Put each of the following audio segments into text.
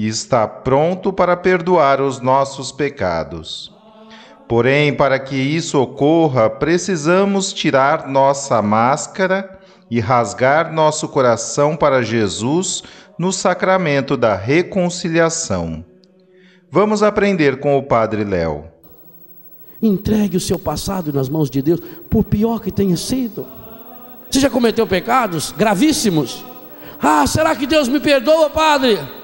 e está pronto para perdoar os nossos pecados. Porém, para que isso ocorra, precisamos tirar nossa máscara e rasgar nosso coração para Jesus no sacramento da reconciliação. Vamos aprender com o Padre Léo. Entregue o seu passado nas mãos de Deus, por pior que tenha sido. Você já cometeu pecados gravíssimos? Ah, será que Deus me perdoa, Padre?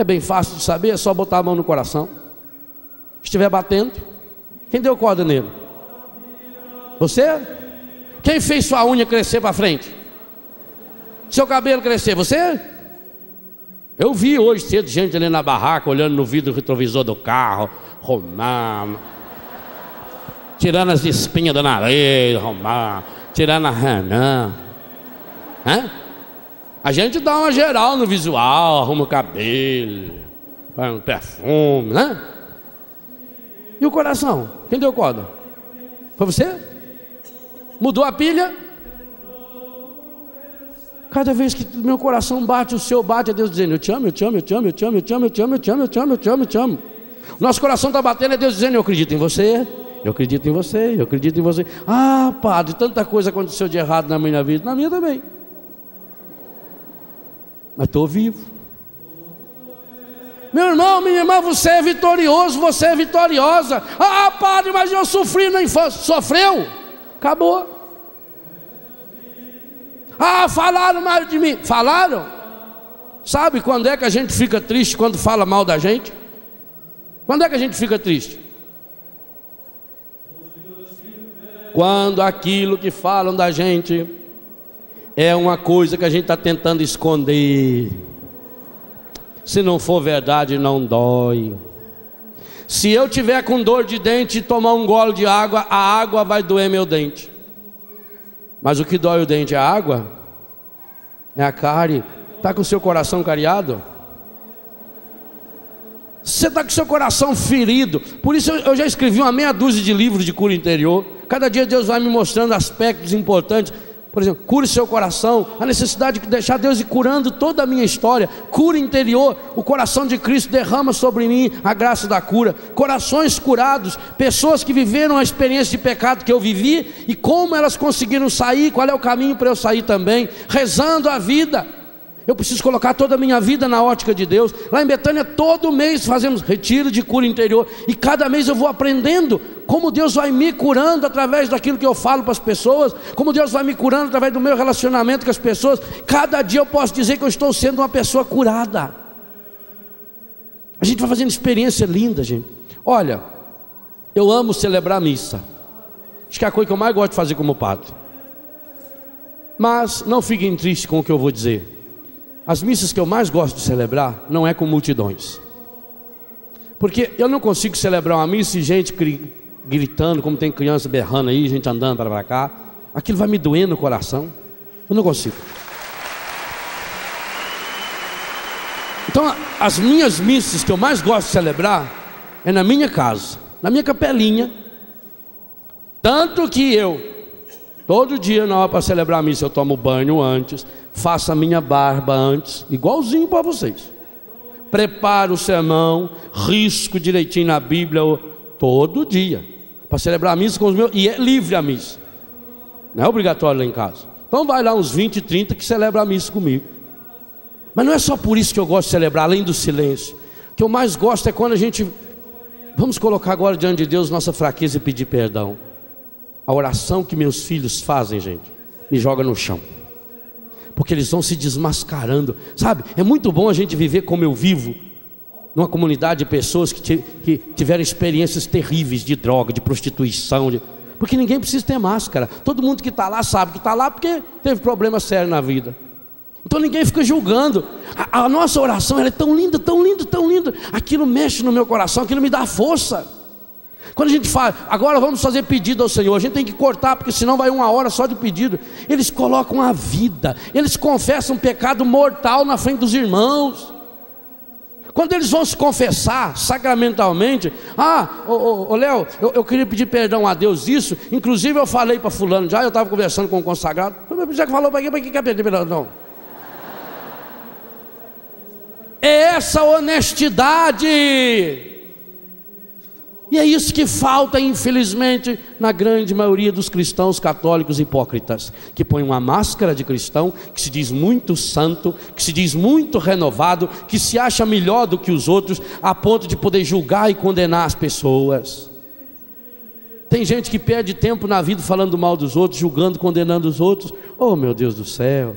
É bem fácil de saber, é só botar a mão no coração. Estiver batendo, quem deu corda nele? Você? Quem fez sua unha crescer para frente? Seu cabelo crescer? Você? Eu vi hoje cedo gente ali na barraca, olhando no vidro retrovisor do carro, romano, tirando as espinhas do nariz, romano, tirando a ranã. Hã? A gente dá uma geral no visual, arruma o cabelo, põe um perfume, né? E o coração? Quem deu corda? Foi você? Mudou a pilha? Cada vez que meu coração bate, o seu bate, é Deus dizendo: Eu te amo, eu te amo, eu te amo, eu te amo, eu te amo, eu te amo, eu te amo, eu te amo, eu te amo, eu te amo. Nosso coração está batendo, é Deus dizendo: Eu acredito em você, eu acredito em você, eu acredito em você. Ah, padre, tanta coisa aconteceu de errado na minha vida, na minha também mas estou vivo. Meu irmão, minha irmã, você é vitorioso, você é vitoriosa. Ah, padre, mas eu sofri na infância. Sofreu? Acabou. Ah, falaram mal de mim. Falaram? Sabe quando é que a gente fica triste quando fala mal da gente? Quando é que a gente fica triste? Quando aquilo que falam da gente é uma coisa que a gente está tentando esconder. Se não for verdade, não dói. Se eu tiver com dor de dente e tomar um gole de água, a água vai doer meu dente. Mas o que dói o dente é a água? É a cárie. Está com o seu coração cariado? Você está com seu coração ferido. Por isso eu já escrevi uma meia dúzia de livros de cura interior. Cada dia Deus vai me mostrando aspectos importantes. Por exemplo, cure seu coração, a necessidade de deixar Deus ir curando toda a minha história, cura interior, o coração de Cristo derrama sobre mim a graça da cura, corações curados, pessoas que viveram a experiência de pecado que eu vivi e como elas conseguiram sair, qual é o caminho para eu sair também, rezando a vida. Eu preciso colocar toda a minha vida na ótica de Deus. Lá em Betânia, todo mês fazemos retiro de cura interior. E cada mês eu vou aprendendo como Deus vai me curando através daquilo que eu falo para as pessoas, como Deus vai me curando através do meu relacionamento com as pessoas. Cada dia eu posso dizer que eu estou sendo uma pessoa curada. A gente vai fazendo experiência linda, gente. Olha, eu amo celebrar a missa. Acho que é a coisa que eu mais gosto de fazer como padre. Mas não fiquem tristes com o que eu vou dizer. As missas que eu mais gosto de celebrar não é com multidões. Porque eu não consigo celebrar uma missa e gente gritando, como tem criança berrando aí, gente andando para cá. Aquilo vai me doer no coração. Eu não consigo. Então, as minhas missas que eu mais gosto de celebrar é na minha casa, na minha capelinha. Tanto que eu Todo dia, na hora para celebrar a missa, eu tomo banho antes, faço a minha barba antes, igualzinho para vocês. Preparo o sermão, risco direitinho na Bíblia, todo dia, para celebrar a missa com os meus, e é livre a missa, não é obrigatório lá em casa. Então vai lá uns 20, 30 que celebra a missa comigo. Mas não é só por isso que eu gosto de celebrar, além do silêncio. O que eu mais gosto é quando a gente. Vamos colocar agora diante de Deus nossa fraqueza e pedir perdão. A oração que meus filhos fazem, gente, me joga no chão. Porque eles vão se desmascarando. Sabe, é muito bom a gente viver como eu vivo, numa comunidade de pessoas que, tiveram experiências terríveis de droga, de prostituição. De... Porque ninguém precisa ter máscara. Todo mundo que está lá sabe que está lá porque teve problema sério na vida. Então ninguém fica julgando. A, a nossa oração é tão linda, tão linda, tão linda. Aquilo mexe no meu coração, aquilo me dá força. Quando a gente fala, agora vamos fazer pedido ao Senhor, a gente tem que cortar, porque senão vai uma hora só de pedido. Eles colocam a vida, eles confessam pecado mortal na frente dos irmãos. Quando eles vão se confessar sacramentalmente, ah, ô, ô, ô Léo, eu, eu, queria pedir perdão a Deus isso, inclusive eu falei para fulano já, eu estava conversando com o consagrado, já que falou para quem, para quem quer pedir perdão? É essa honestidade. E é isso que falta, infelizmente, na grande maioria dos cristãos católicos hipócritas, que põem uma máscara de cristão, que se diz muito santo, que se diz muito renovado, que se acha melhor do que os outros, a ponto de poder julgar e condenar as pessoas. Tem gente que perde tempo na vida falando mal dos outros, julgando, condenando os outros. Oh, meu Deus do céu!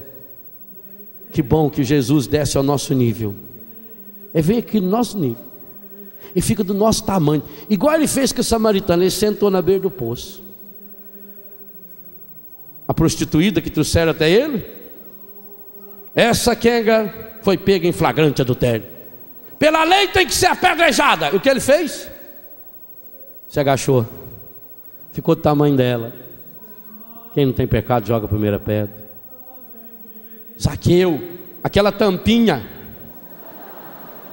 Que bom que Jesus desce ao nosso nível. É vem aqui no nosso nível e fica do nosso tamanho. Igual ele fez com a samaritana, ele sentou na beira do poço. A prostituída que trouxeram até ele, essa quenga foi pega em flagrante adultério. Pela lei tem que ser apedrejada. E o que ele fez? Se agachou. Ficou do tamanho dela. Quem não tem pecado joga a primeira pedra. Zaqueu, aquela tampinha.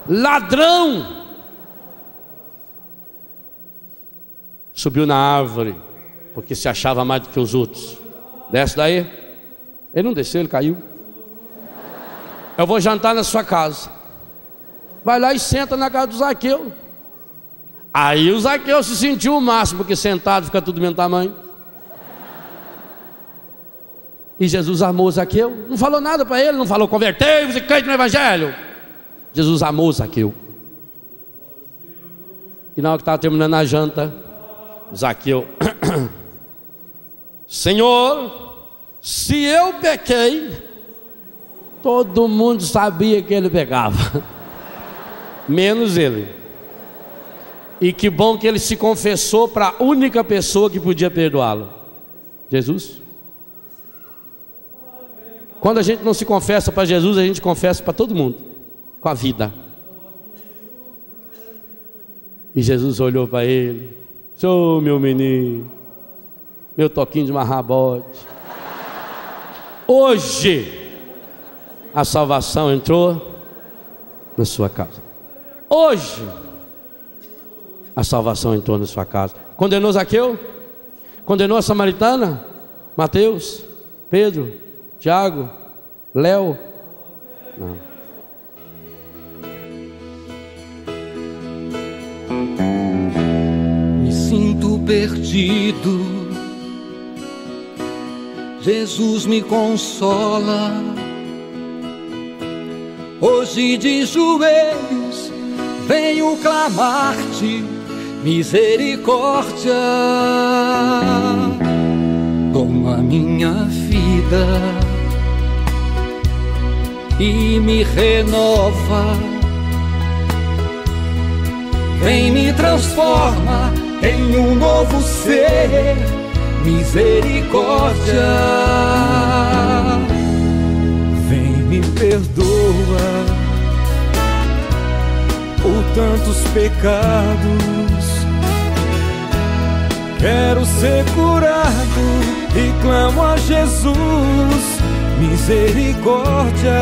Ladrão subiu na árvore, porque se achava mais do que os outros. Desce daí. Ele não desceu, ele caiu. Eu vou jantar na sua casa. Vai lá e senta na casa do Zaqueu. Aí o Zaqueu se sentiu o máximo, porque sentado fica tudo do mesmo tamanho. E Jesus amou o Zaqueu. Não falou nada para ele, não falou convertei-vos e crente no Evangelho. Jesus amou o Zaqueu. E na hora que estava terminando a janta, Zaqueu, Senhor, se eu pequei, todo mundo sabia que ele pegava, menos ele. E que bom que ele se confessou para a única pessoa que podia perdoá-lo: Jesus. Quando a gente não se confessa para Jesus, a gente confessa para todo mundo, com a vida. E Jesus olhou para ele, Sou meu menino, meu toquinho de marrabote. Hoje, a salvação entrou na sua casa. Hoje, a salvação entrou na sua casa. Condenou Zaqueu? Condenou a samaritana? Mateus? Pedro? Tiago? Léo? Não. Perdido. Jesus me consola. Hoje de joelhos venho clamar-te misericórdia. Toma minha vida e me renova. Vem me transforma em um novo ser, misericórdia. Vem me perdoa por tantos pecados. Quero ser curado e clamo a Jesus, misericórdia.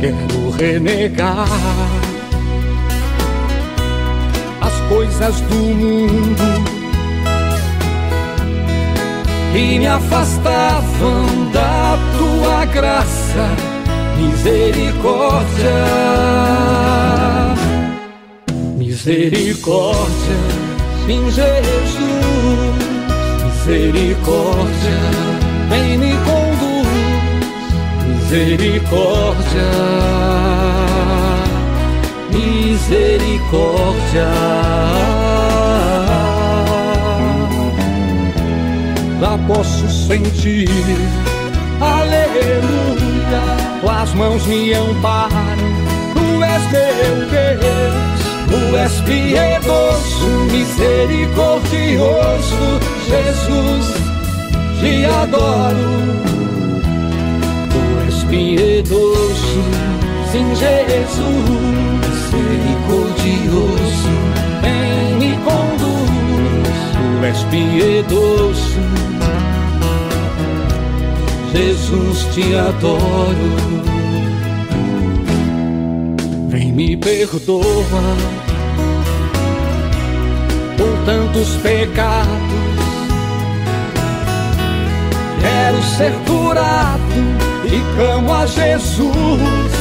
Quero renegar coisas do mundo e me afastavam da tua graça, misericórdia, misericórdia, sim Jesus, misericórdia, vem me conduz, misericórdia, misericórdia. lá posso sentir. Aleluia, tuas mãos me amparam, tu és meu Deus, tu és piedoso, misericordioso, Jesus, te adoro. Tu és piedoso, sim, Jesus, misericordioso, vem me conduz, tu és piedoso Jesus, te adoro. Vem me perdoa por tantos pecados. Quero ser curado e clamo a Jesus,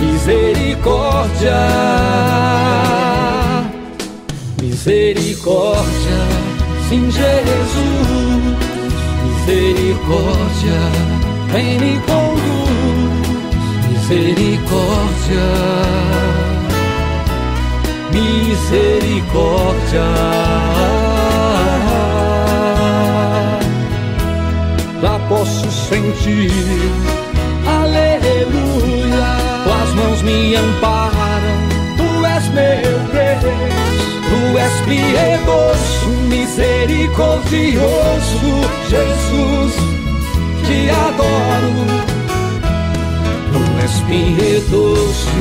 misericórdia, misericórdia, sim, Jesus. Misericórdia, vem me conduz, misericórdia, misericórdia. Já posso sentir, me amparam, tu és meu Deus. Tu és piedoso, misericordioso, Jesus, te adoro. Tu és piedoso,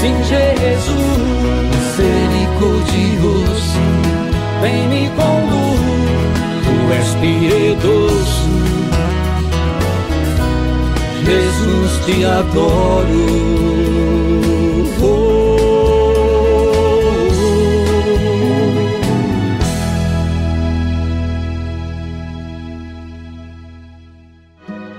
sim, Jesus, misericordioso, vem me conduz. Tu és piedoso, Jesus, te adoro.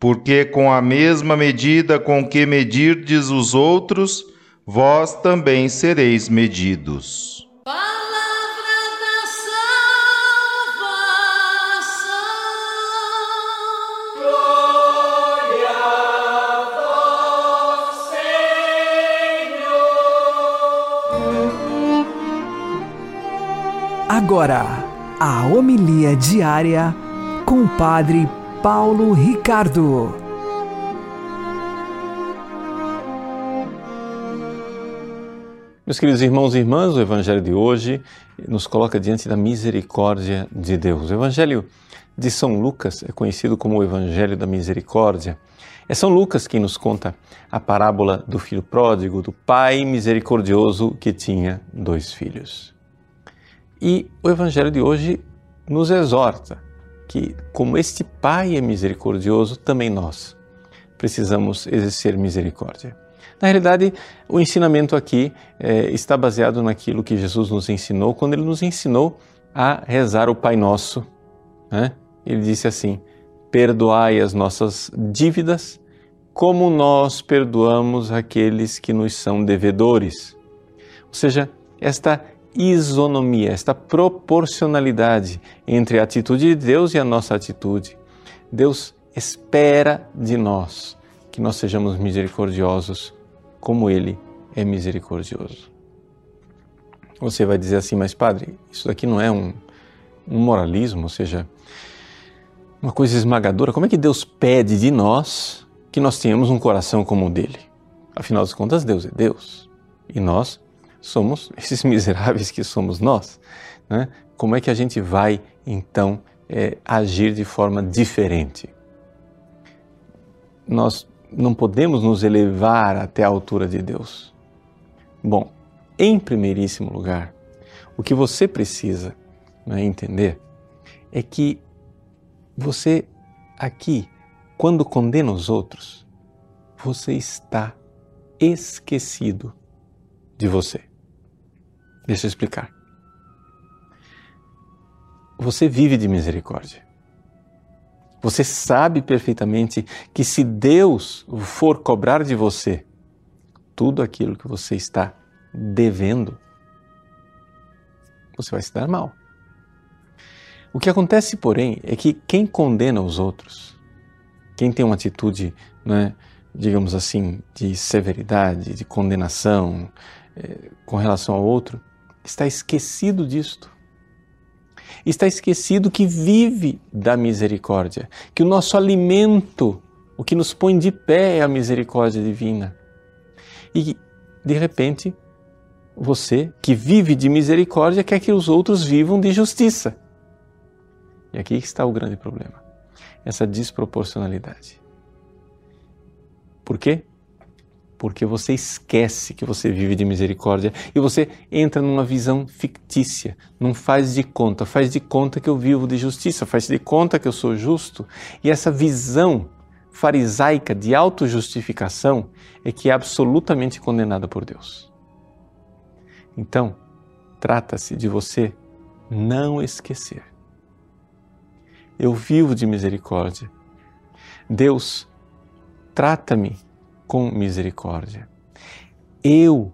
porque com a mesma medida com que medirdes os outros, vós também sereis medidos. Palavra da salvação. Glória a vós, Senhor. Agora, a homilia diária com o Padre Paulo Ricardo. Meus queridos irmãos e irmãs, o Evangelho de hoje nos coloca diante da misericórdia de Deus. O Evangelho de São Lucas é conhecido como o Evangelho da Misericórdia. É São Lucas quem nos conta a parábola do filho pródigo, do pai misericordioso que tinha dois filhos. E o Evangelho de hoje nos exorta que, como este Pai é misericordioso, também nós precisamos exercer misericórdia. Na realidade, o ensinamento aqui é, está baseado naquilo que Jesus nos ensinou quando ele nos ensinou a rezar o Pai Nosso. Né? Ele disse assim: Perdoai as nossas dívidas, como nós perdoamos aqueles que nos são devedores. Ou seja, esta isonomia, esta proporcionalidade entre a atitude de Deus e a nossa atitude. Deus espera de nós que nós sejamos misericordiosos como Ele é misericordioso. Você vai dizer assim, mas padre, isso daqui não é um, um moralismo, ou seja, uma coisa esmagadora. Como é que Deus pede de nós que nós tenhamos um coração como o dele? Afinal de contas, Deus é Deus e nós somos esses miseráveis que somos nós. Né? Como é que a gente vai então é, agir de forma diferente? Nós não podemos nos elevar até a altura de Deus. Bom, em primeiríssimo lugar, o que você precisa né, entender é que você aqui, quando condena os outros, você está esquecido de você. Deixa eu explicar. Você vive de misericórdia. Você sabe perfeitamente que se Deus for cobrar de você tudo aquilo que você está devendo, você vai se dar mal. O que acontece, porém, é que quem condena os outros, quem tem uma atitude, né, digamos assim, de severidade, de condenação é, com relação ao outro, está esquecido disto. Está esquecido que vive da misericórdia, que o nosso alimento, o que nos põe de pé é a misericórdia divina. E, de repente, você que vive de misericórdia quer que os outros vivam de justiça. E aqui está o grande problema: essa desproporcionalidade. Por quê? Porque você esquece que você vive de misericórdia e você entra numa visão fictícia, não faz de conta, faz de conta que eu vivo de justiça, faz de conta que eu sou justo. E essa visão farisaica de autojustificação é que é absolutamente condenada por Deus. Então, trata-se de você não esquecer. Eu vivo de misericórdia. Deus, trata-me com misericórdia. Eu,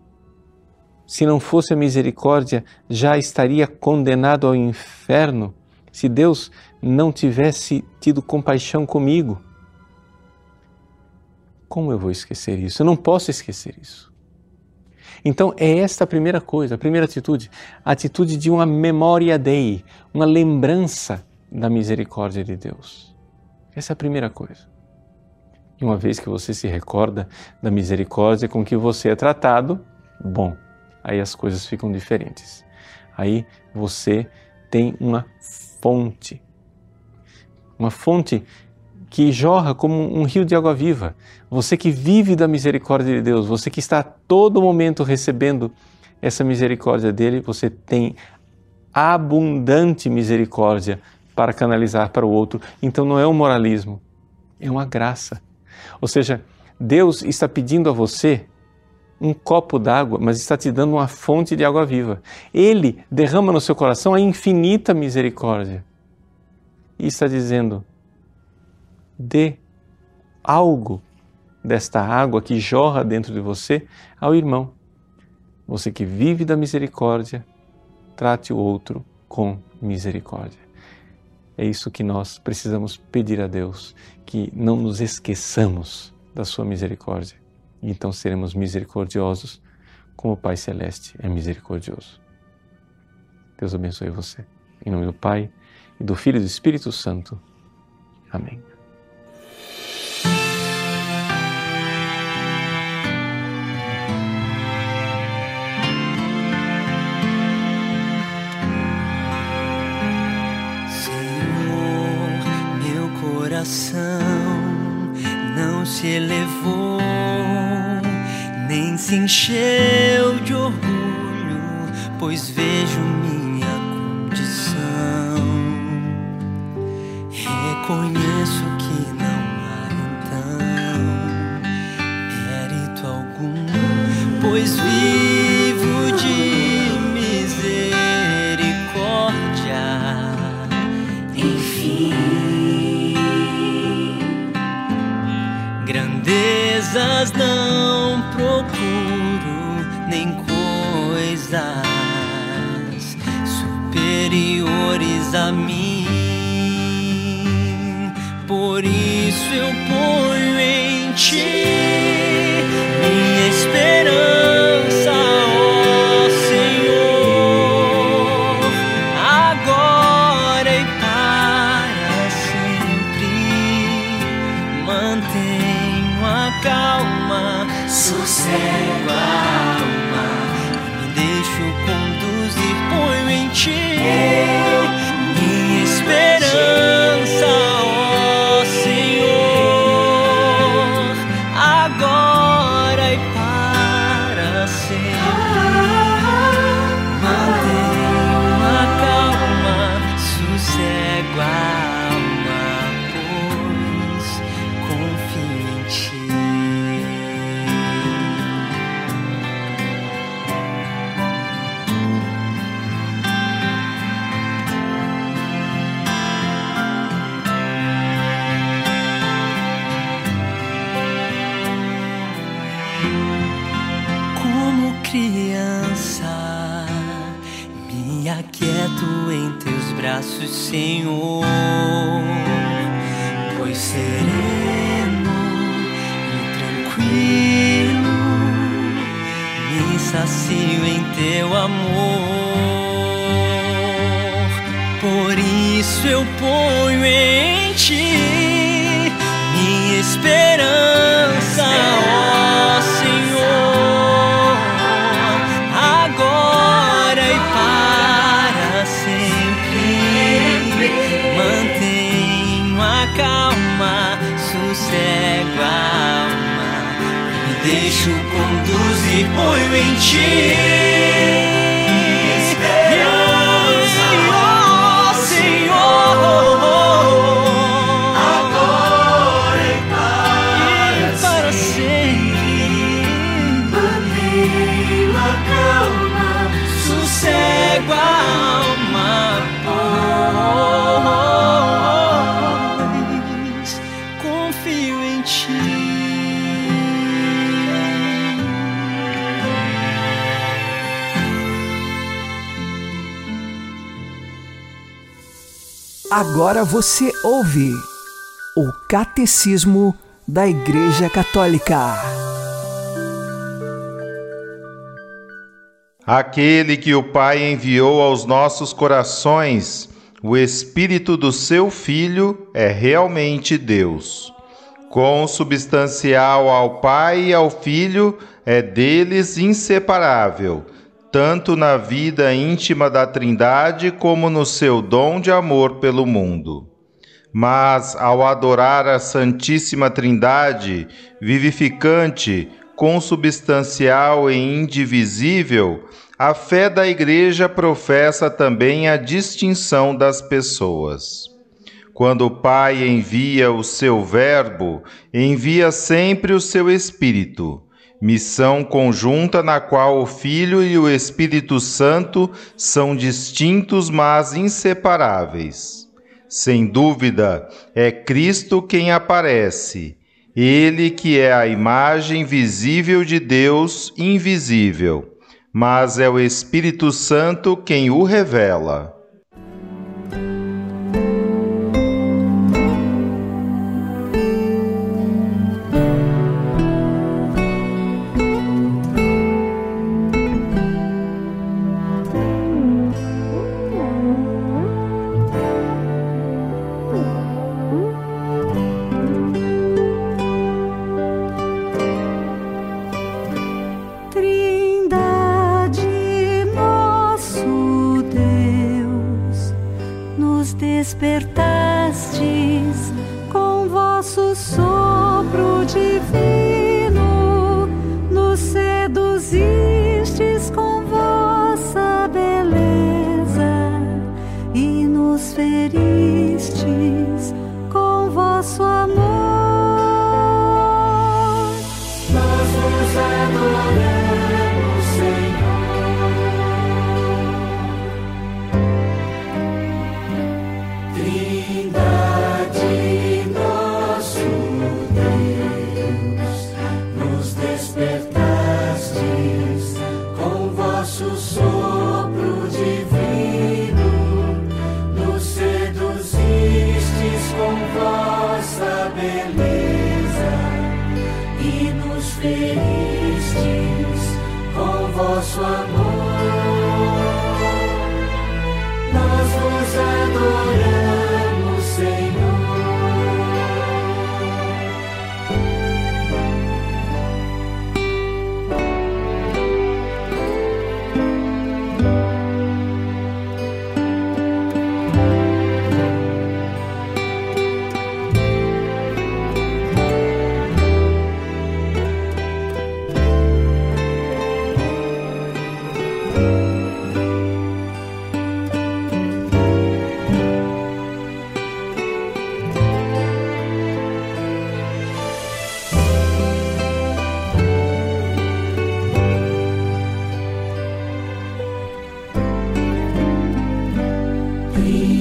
se não fosse a misericórdia, já estaria condenado ao inferno se Deus não tivesse tido compaixão comigo. Como eu vou esquecer isso? Eu não posso esquecer isso. Então, é esta a primeira coisa, a primeira atitude, a atitude de uma memória dei, uma lembrança da misericórdia de Deus. Essa é a primeira coisa. E uma vez que você se recorda da misericórdia com que você é tratado, bom, aí as coisas ficam diferentes. Aí você tem uma fonte. Uma fonte que jorra como um rio de água viva. Você que vive da misericórdia de Deus, você que está a todo momento recebendo essa misericórdia dele, você tem abundante misericórdia para canalizar para o outro. Então não é um moralismo, é uma graça. Ou seja, Deus está pedindo a você um copo d'água, mas está te dando uma fonte de água viva. Ele derrama no seu coração a infinita misericórdia. E está dizendo: dê algo desta água que jorra dentro de você ao irmão. Você que vive da misericórdia, trate o outro com misericórdia. É isso que nós precisamos pedir a Deus, que não nos esqueçamos da sua misericórdia. E então seremos misericordiosos como o Pai Celeste é misericordioso. Deus abençoe você. Em nome do Pai, e do Filho e do Espírito Santo. Amém. Coração não se elevou, nem se encheu de orgulho, pois vejo minha condição. Reconheço que Grandezas não procuro, nem coisas superiores a mim. Por isso eu ponho em ti. Agora você ouve o Catecismo da Igreja Católica. Aquele que o Pai enviou aos nossos corações, o Espírito do seu Filho, é realmente Deus. Consubstancial ao Pai e ao Filho, é deles inseparável, tanto na vida íntima da Trindade como no seu dom de amor pelo mundo. Mas, ao adorar a Santíssima Trindade, vivificante, consubstancial e indivisível, a fé da Igreja professa também a distinção das pessoas. Quando o Pai envia o seu Verbo, envia sempre o seu Espírito, missão conjunta na qual o Filho e o Espírito Santo são distintos, mas inseparáveis. Sem dúvida, é Cristo quem aparece, ele que é a imagem visível de Deus invisível, mas é o Espírito Santo quem o revela. free.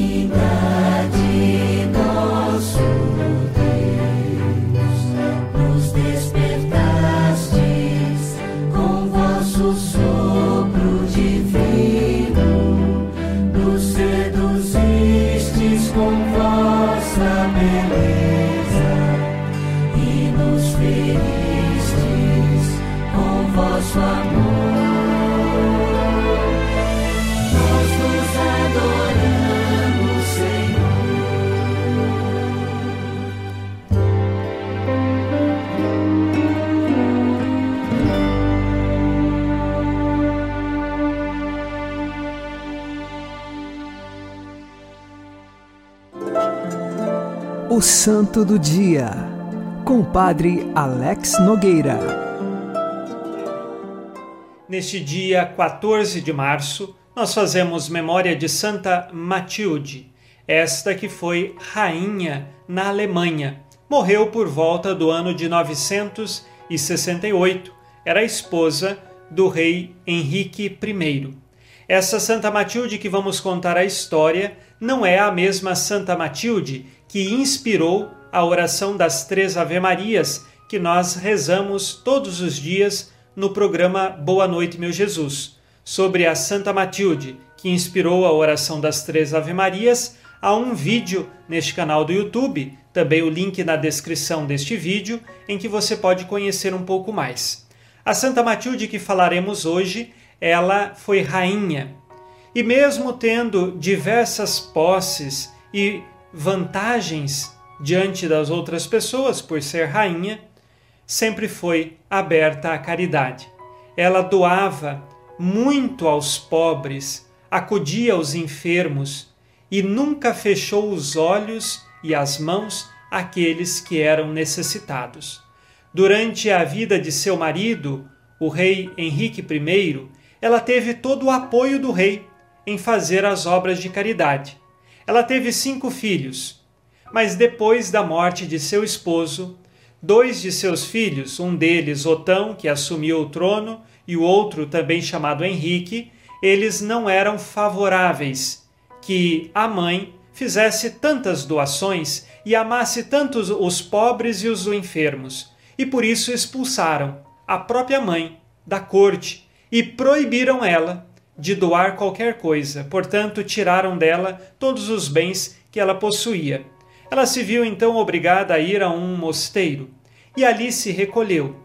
Santo do Dia, com o Padre Alex Nogueira. Neste dia 14 de março, nós fazemos memória de Santa Matilde, esta que foi rainha na Alemanha. Morreu por volta do ano de 968. Era esposa do rei Henrique I. Essa Santa Matilde que vamos contar a história não é a mesma Santa Matilde que inspirou a oração das três Ave-Marias que nós rezamos todos os dias no programa Boa Noite, meu Jesus. Sobre a Santa Matilde, que inspirou a oração das três Ave-Marias, há um vídeo neste canal do YouTube, também o link na descrição deste vídeo, em que você pode conhecer um pouco mais. A Santa Matilde que falaremos hoje, ela foi rainha. E mesmo tendo diversas posses e vantagens diante das outras pessoas por ser rainha, sempre foi aberta à caridade. Ela doava muito aos pobres, acudia aos enfermos e nunca fechou os olhos e as mãos àqueles que eram necessitados. Durante a vida de seu marido, o rei Henrique I, ela teve todo o apoio do rei em fazer as obras de caridade. Ela teve cinco filhos, mas depois da morte de seu esposo, dois de seus filhos, um deles Otão, que assumiu o trono, e o outro também chamado Henrique, eles não eram favoráveis que a mãe fizesse tantas doações e amasse tantos os pobres e os enfermos, e por isso expulsaram a própria mãe da corte e proibiram ela de doar qualquer coisa, portanto, tiraram dela todos os bens que ela possuía. Ela se viu então obrigada a ir a um mosteiro e ali se recolheu.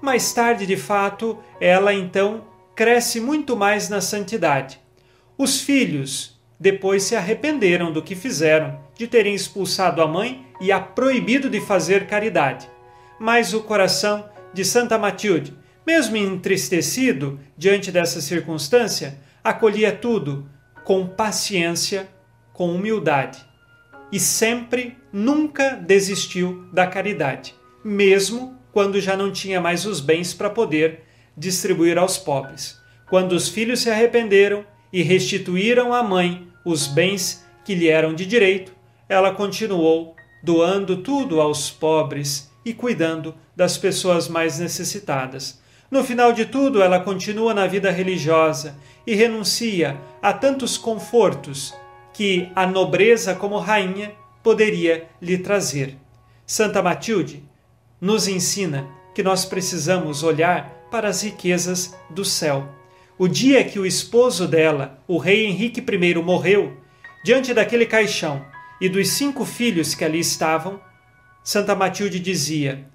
Mais tarde, de fato, ela então cresce muito mais na santidade. Os filhos depois se arrependeram do que fizeram, de terem expulsado a mãe e a proibido de fazer caridade. Mas o coração de Santa Matilde mesmo entristecido diante dessa circunstância, acolhia tudo com paciência, com humildade e sempre, nunca desistiu da caridade, mesmo quando já não tinha mais os bens para poder distribuir aos pobres. Quando os filhos se arrependeram e restituíram à mãe os bens que lhe eram de direito, ela continuou doando tudo aos pobres e cuidando das pessoas mais necessitadas no final de tudo, ela continua na vida religiosa e renuncia a tantos confortos que a nobreza como rainha poderia lhe trazer. Santa Matilde nos ensina que nós precisamos olhar para as riquezas do céu. O dia que o esposo dela, o rei Henrique I, morreu, diante daquele caixão e dos cinco filhos que ali estavam, Santa Matilde dizia: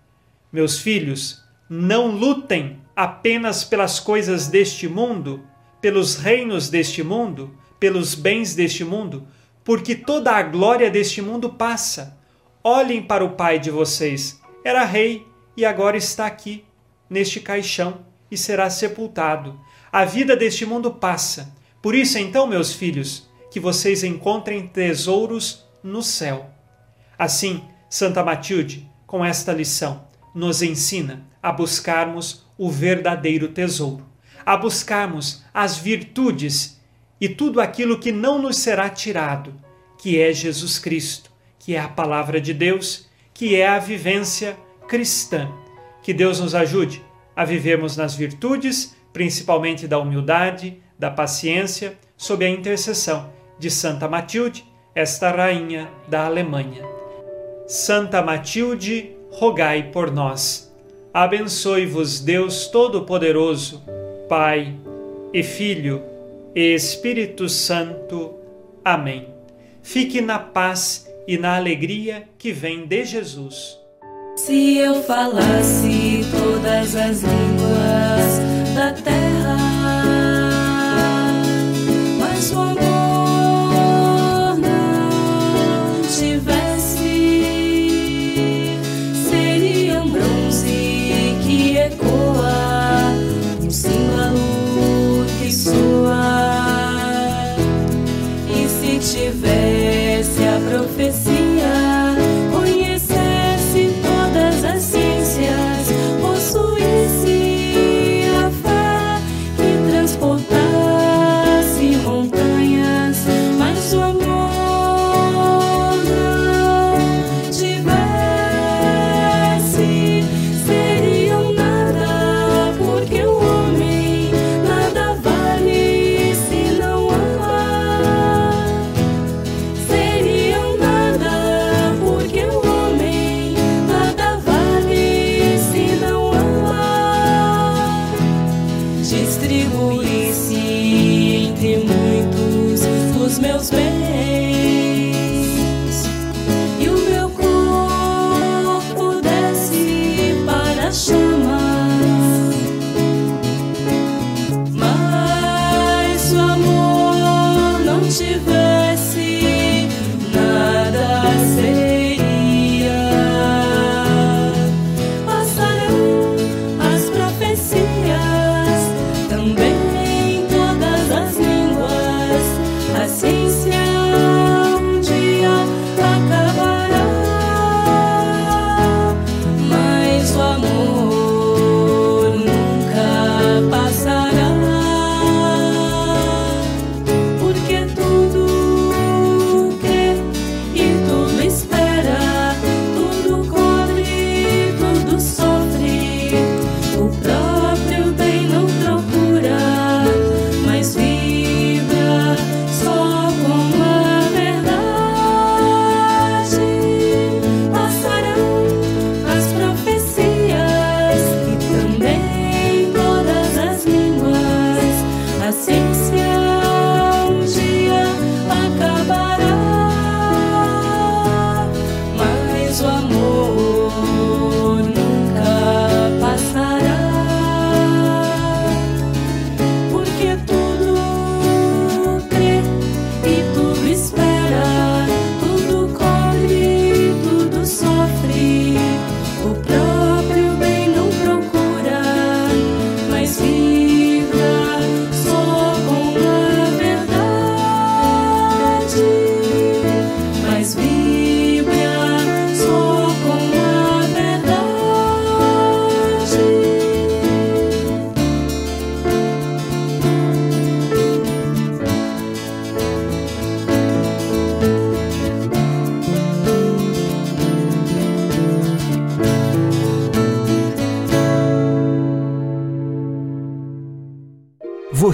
Meus filhos, não lutem apenas pelas coisas deste mundo, pelos reinos deste mundo, pelos bens deste mundo, porque toda a glória deste mundo passa. Olhem para o pai de vocês. Era rei e agora está aqui, neste caixão, e será sepultado. A vida deste mundo passa. Por isso, então, meus filhos, que vocês encontrem tesouros no céu. Assim, Santa Matilde, com esta lição, nos ensina a buscarmos o verdadeiro tesouro, a buscarmos as virtudes e tudo aquilo que não nos será tirado, que é Jesus Cristo, que é a palavra de Deus, que é a vivência cristã. Que Deus nos ajude a vivermos nas virtudes, principalmente da humildade, da paciência, sob a intercessão de Santa Matilde, esta rainha da Alemanha. Santa Matilde, rogai por nós abençoe-vos Deus Todo-Poderoso, Pai e Filho Espírito Santo. Amém. Fique na paz e na alegria que vem de Jesus. Se eu falasse todas as línguas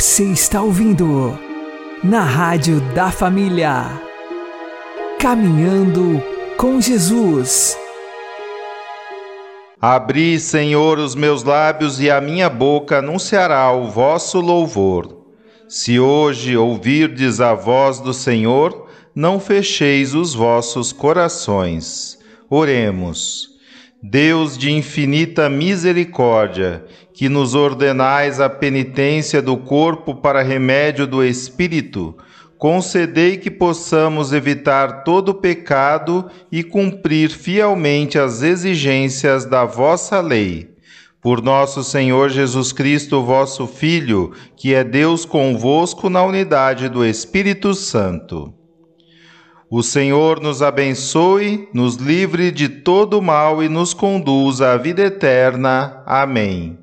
Você está ouvindo na Rádio da Família. Caminhando com Jesus. Abri, Senhor, os meus lábios e a minha boca anunciará o vosso louvor. Se hoje ouvirdes a voz do Senhor, não fecheis os vossos corações. Oremos. Deus de infinita misericórdia, que nos ordenais a penitência do corpo para remédio do espírito, concedei que possamos evitar todo pecado e cumprir fielmente as exigências da vossa lei. Por nosso Senhor Jesus Cristo, vosso Filho, que é Deus convosco na unidade do Espírito Santo. O Senhor nos abençoe, nos livre de todo mal e nos conduza à vida eterna. Amém.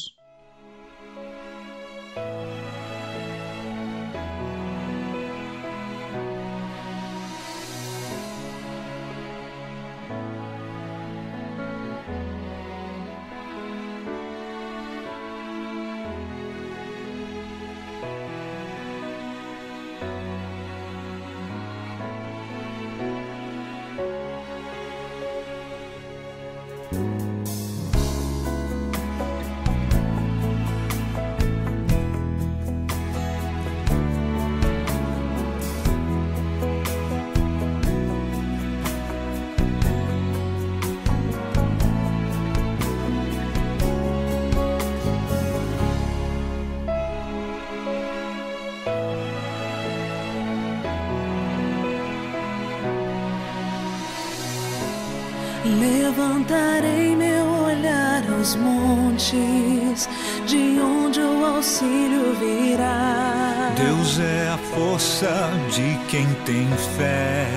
Levantarei meu olhar aos montes, de onde o auxílio virá. Deus é a força de quem tem fé,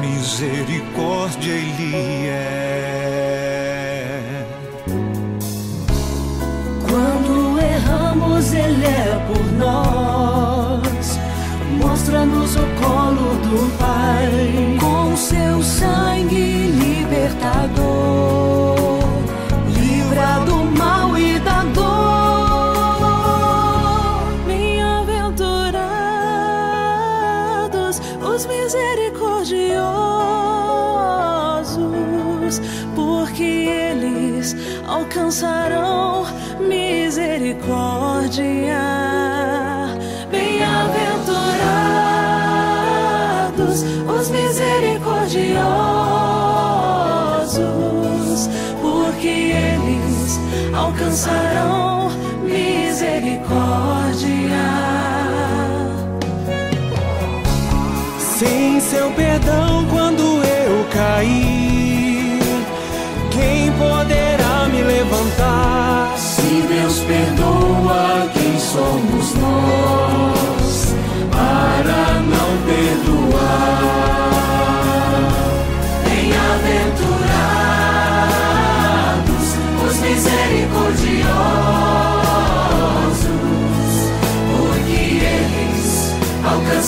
misericórdia Ele é. Quando erramos, Ele é por nós. Mostra-nos o colo do Pai com seu sangue libertador. Livra do mal e da dor. Bem-aventurados os misericordiosos, porque eles alcançarão misericórdia. Bem-aventurados os misericordiosos, alcançarão misericórdia. Sem seu perdão, quando eu cair, quem poderá me levantar? Se Deus perdoa, quem somos nós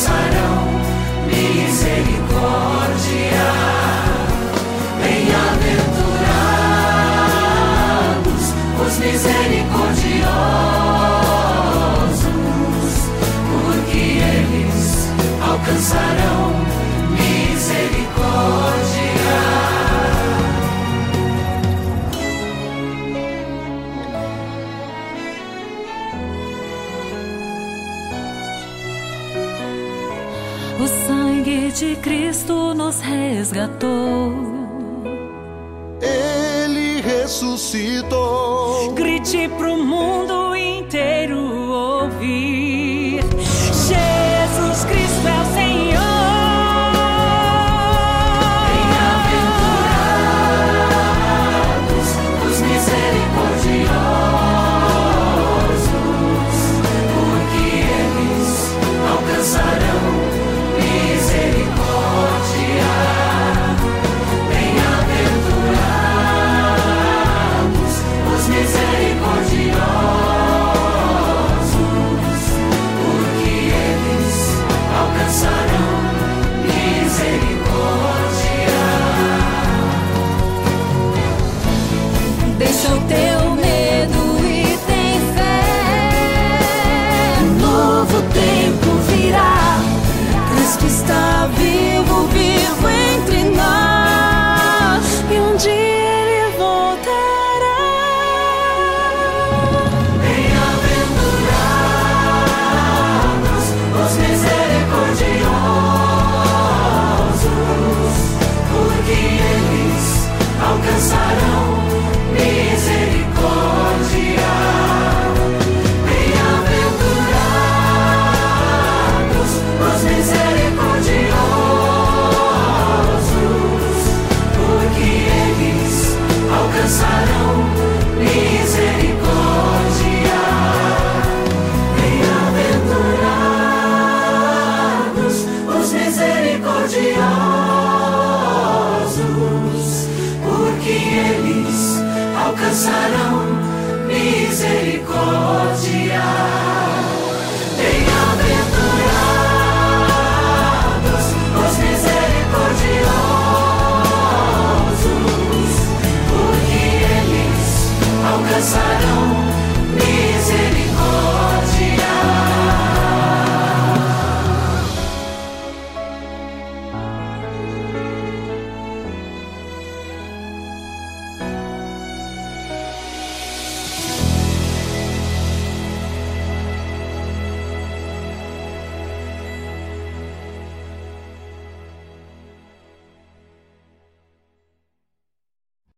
alcançarão misericórdia. Bem-aventurados os misericordiosos, porque eles alcançarão. Morte, Cristo nos resgatou. Ele ressuscitou. Grite pro mundo